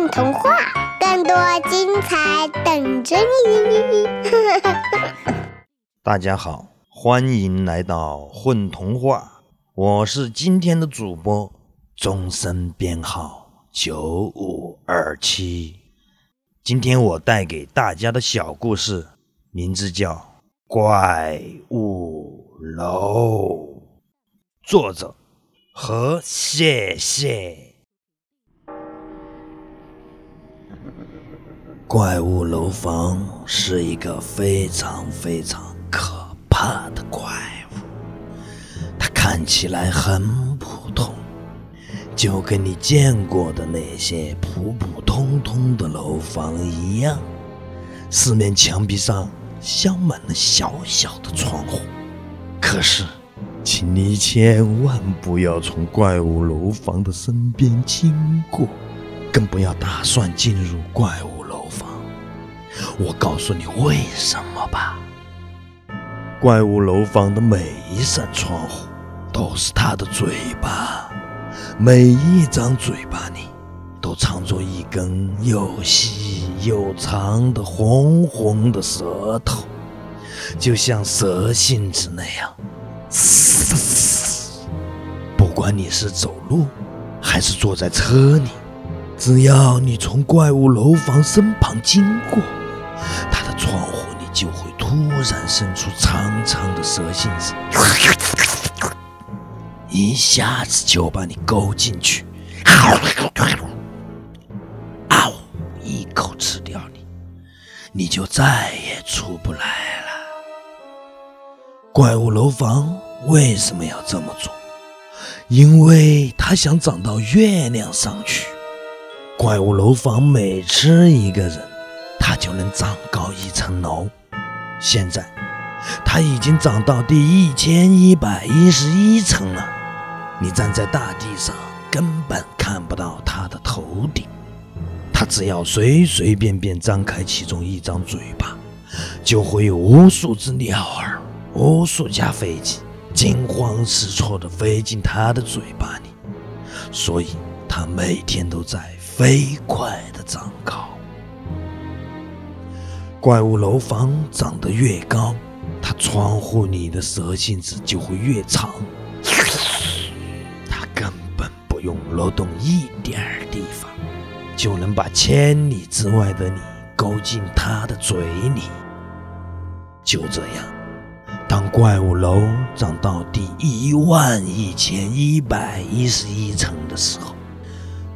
混童话，更多精彩等着你！大家好，欢迎来到混童话，我是今天的主播，终身编号九五二七。今天我带给大家的小故事，名字叫《怪物楼》，作者何谢谢。怪物楼房是一个非常非常可怕的怪物，它看起来很普通，就跟你见过的那些普普通通的楼房一样。四面墙壁上镶满了小小的窗户，可是，请你千万不要从怪物楼房的身边经过，更不要打算进入怪物。我告诉你为什么吧。怪物楼房的每一扇窗户都是它的嘴巴，每一张嘴巴里都藏着一根又细又长的红红的舌头，就像蛇信子那样。不管你是走路还是坐在车里，只要你从怪物楼房身旁经过。窗户里就会突然伸出长长的蛇信子，一下子就把你勾进去，嗷，一口吃掉你，你就再也出不来了。怪物楼房为什么要这么做？因为他想长到月亮上去。怪物楼房每吃一个人。它就能长高一层楼。现在，它已经长到第一千一百一十一层了。你站在大地上，根本看不到它的头顶。它只要随随便便张开其中一张嘴巴，就会有无数只鸟儿、无数架飞机惊慌失措地飞进它的嘴巴里。所以，它每天都在飞快地长高。怪物楼房长得越高，它窗户里的蛇信子就会越长。它根本不用挪动一点儿地方，就能把千里之外的你勾进它的嘴里。就这样，当怪物楼长到第一万一千一百一十一层的时候，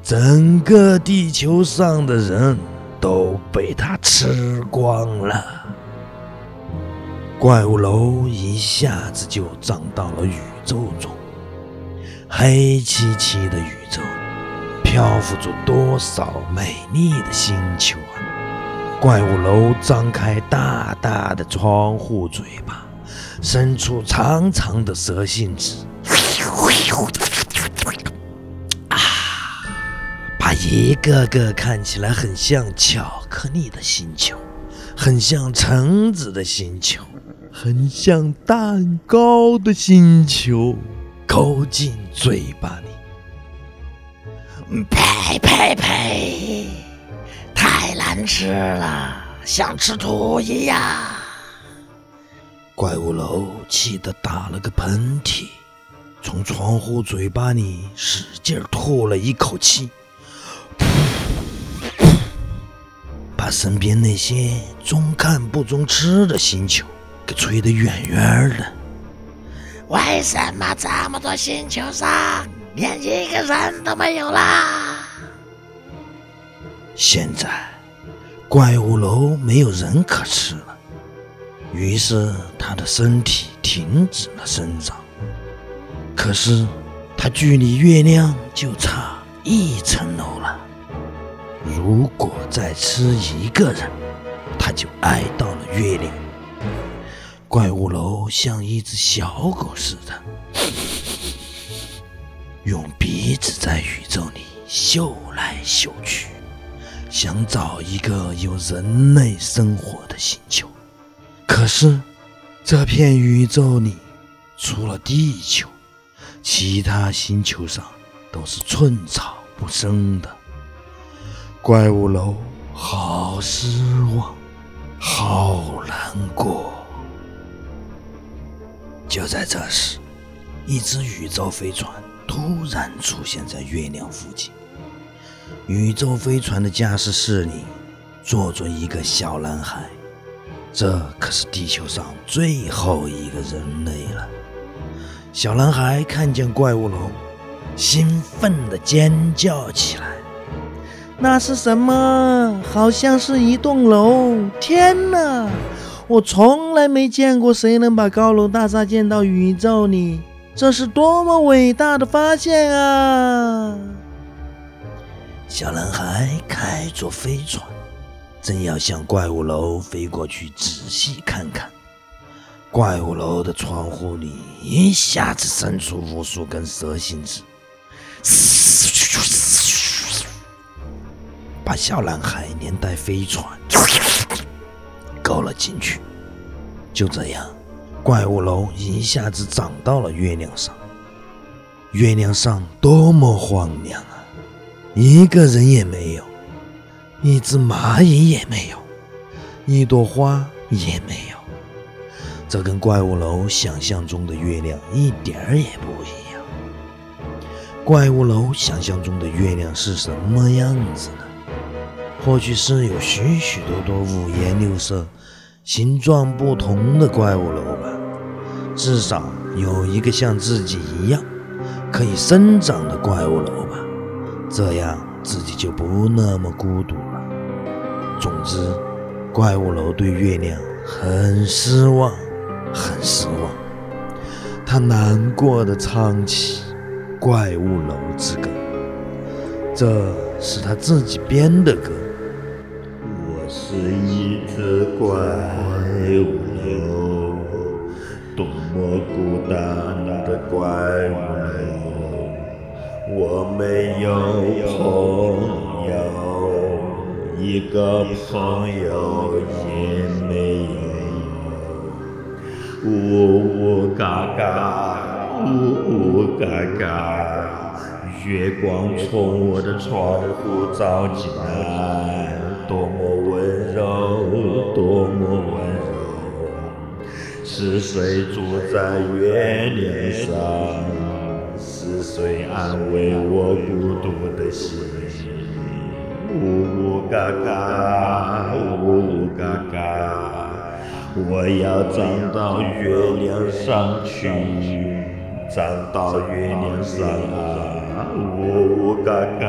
整个地球上的人。都被他吃光了。怪物楼一下子就长到了宇宙中，黑漆漆的宇宙，漂浮着多少美丽的星球啊！怪物楼张开大大的窗户嘴巴，伸出长长的蛇信子。把一个个看起来很像巧克力的星球，很像橙子的星球，很像蛋糕的星球，勾进嘴巴里。呸呸呸！太难吃了，像吃土一样。怪物楼气得打了个喷嚏，从窗户嘴巴里使劲吐了一口气。把身边那些中看不中吃的星球给吹得远远的。为什么这么多星球上连一个人都没有啦？现在怪物楼没有人可吃了，于是他的身体停止了生长。可是他距离月亮就差一层楼了。如果再吃一个人，他就挨到了月亮。怪物楼像一只小狗似的，用鼻子在宇宙里嗅来嗅去，想找一个有人类生活的星球。可是，这片宇宙里，除了地球，其他星球上都是寸草不生的。怪物楼好失望，好难过。就在这时，一只宇宙飞船突然出现在月亮附近。宇宙飞船的驾驶室里坐着一个小男孩，这可是地球上最后一个人类了。小男孩看见怪物楼，兴奋地尖叫起来：“那是什么？好像是一栋楼！天哪！我从来没见过谁能把高楼大厦建到宇宙里，这是多么伟大的发现啊！”小男孩开着飞船，正要向怪物楼飞过去仔细看看。怪物楼的窗户里一下子伸出无数根蛇信子，把小男孩连带飞船勾了进去。就这样，怪物楼一下子长到了月亮上。月亮上多么荒凉啊！一个人也没有，一只蚂蚁也没有，一朵花也没有。这跟怪物楼想象中的月亮一点儿也不一样。怪物楼想象中的月亮是什么样子呢？或许是有许许多多五颜六色、形状不同的怪物楼吧。至少有一个像自己一样可以生长的怪物楼吧。这样自己就不那么孤独了。总之，怪物楼对月亮很失望，很失望。他难过的唱起《怪物楼之歌》，这是他自己编的歌。是一只怪物楼，多么孤单的怪物楼。我没有朋友，一个朋友也没有。呜呜嘎嘎，呜呜嘎嘎，月光从我的窗户照进来，多么温，多么温柔。是谁住在月亮上？是谁安慰我孤独的心？呜呜嘎嘎，呜呜嘎嘎，我要长到月亮上去，长到月亮上啊！呜呜嘎嘎，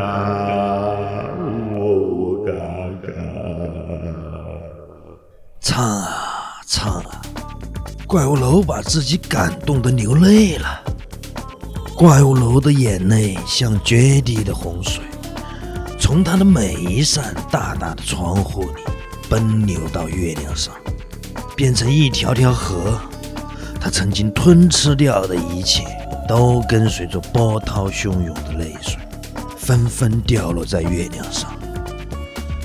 唱啊唱啊，怪物楼把自己感动的流泪了。怪物楼的眼泪像决堤的洪水，从他的每一扇大大的窗户里奔流到月亮上，变成一条条河。他曾经吞吃掉的一切，都跟随着波涛汹涌的泪水，纷纷掉落在月亮上。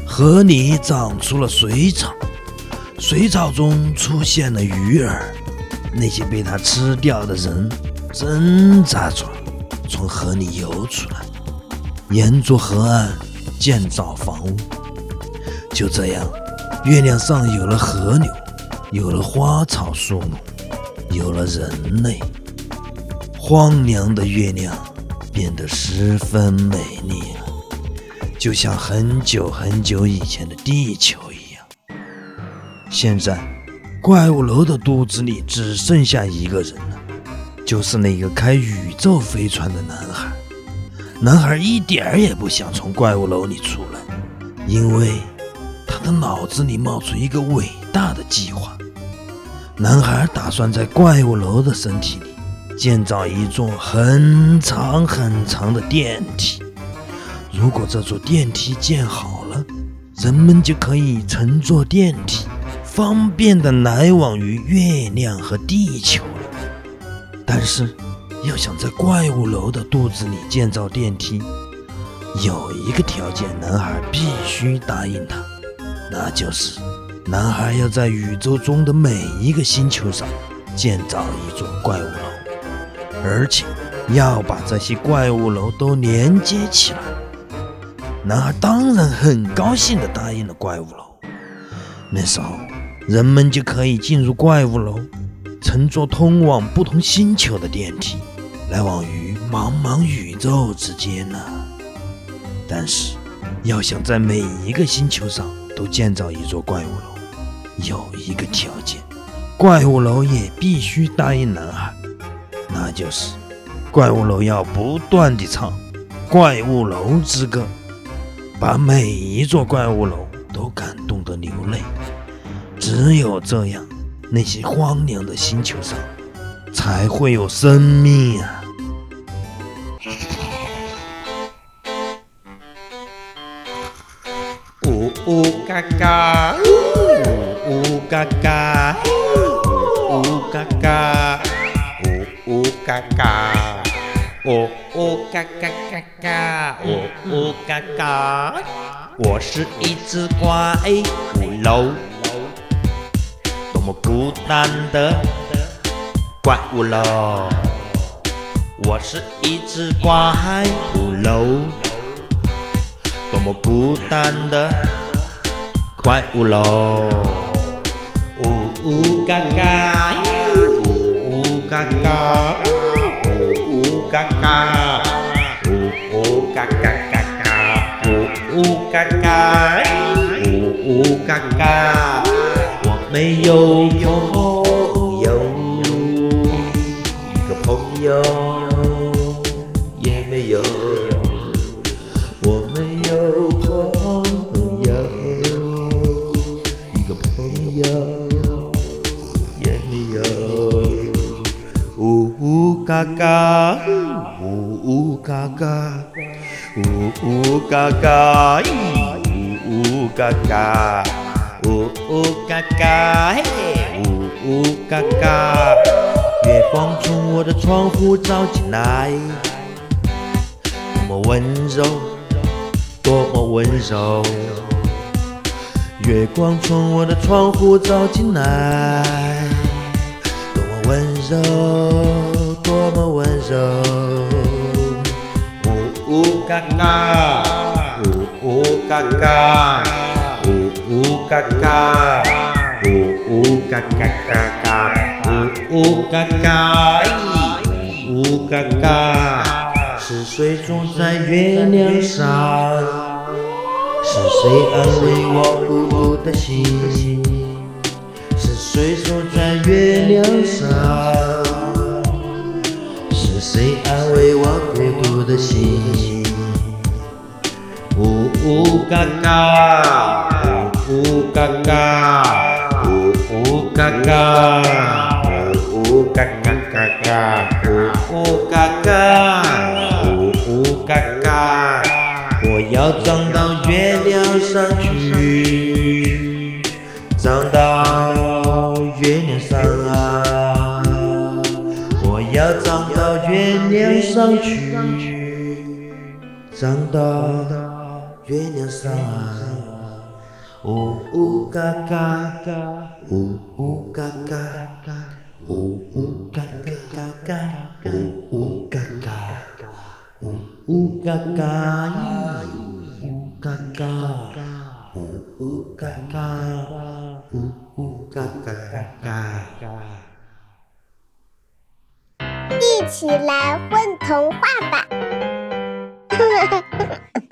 河里长出了水草，水草中出现了鱼儿，那些被它吃掉的人。挣扎着从河里游出来，沿着河岸建造房屋。就这样，月亮上有了河流，有了花草树木，有了人类。荒凉的月亮变得十分美丽了，就像很久很久以前的地球。现在，怪物楼的肚子里只剩下一个人了。就是那个开宇宙飞船的男孩。男孩一点儿也不想从怪物楼里出来，因为他的脑子里冒出一个伟大的计划。男孩打算在怪物楼的身体里建造一座很长很长的电梯。如果这座电梯建好了，人们就可以乘坐电梯，方便的来往于月亮和地球了。但是，要想在怪物楼的肚子里建造电梯，有一个条件，男孩必须答应他，那就是男孩要在宇宙中的每一个星球上建造一座怪物楼，而且要把这些怪物楼都连接起来。男孩当然很高兴地答应了怪物楼。那时候，人们就可以进入怪物楼，乘坐通往不同星球的电梯，来往于茫茫宇宙之间呢。但是，要想在每一个星球上都建造一座怪物楼，有一个条件，怪物楼也必须答应男孩，那就是怪物楼要不断地唱《怪物楼之歌》。把每一座怪物楼都感，只有这样，那些荒凉的星球上才会有生命啊！呜呜嘎嘎，呜呜嘎嘎，呜呜嘎嘎，呜呜嘎嘎。哦哦嘎嘎嘎嘎，哦哦嘎嘎，我是一只怪物楼，多么孤单的怪物喽。我是一只怪物喽，多么孤单的怪物喽。呜呜嘎嘎，呜呜嘎嘎。嘎嘎，呜呜嘎嘎嘎嘎，呜呜嘎嘎，呜呜嘎嘎，没有朋友，一个朋友也没有，我没有朋友，一个朋友也没有，呜呜嘎嘎。呜呜嘎嘎，呜呜嘎嘎，呜呜嘎嘎，呜呜嘎嘎，呜呜嘎嘎。月光从我的窗户照进来，多么温柔，多么温柔。月光从我的窗户照进来，多么温柔，多么温柔。呜嘎嘎，呜呜嘎嘎，嘎嘎，呜呜嘎嘎嘎嘎，呜呜嘎嘎，呜呜嘎嘎。是谁住在月亮上？是谁安慰我孤独的心？是谁住在月亮上？是谁安慰我孤独的心？呜呜嘎嘎，嘎嘎，呜呜嘎嘎，呜呜嘎嘎嘎嘎，呜呜嘎嘎，呜呜嘎嘎。我要长到月亮上去，长到月亮上啊！我要长。月亮上去，长到月亮上，乌乌嘎嘎嘎，乌乌嘎嘎嘎，乌乌嘎嘎嘎嘎嘎，乌乌嘎嘎嘎，乌乌嘎嘎，乌乌嘎嘎，乌乌嘎嘎嘎嘎。一起来混童话吧！